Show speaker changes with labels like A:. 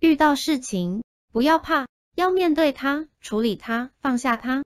A: 遇到事情不要怕要面对它处理它放下它。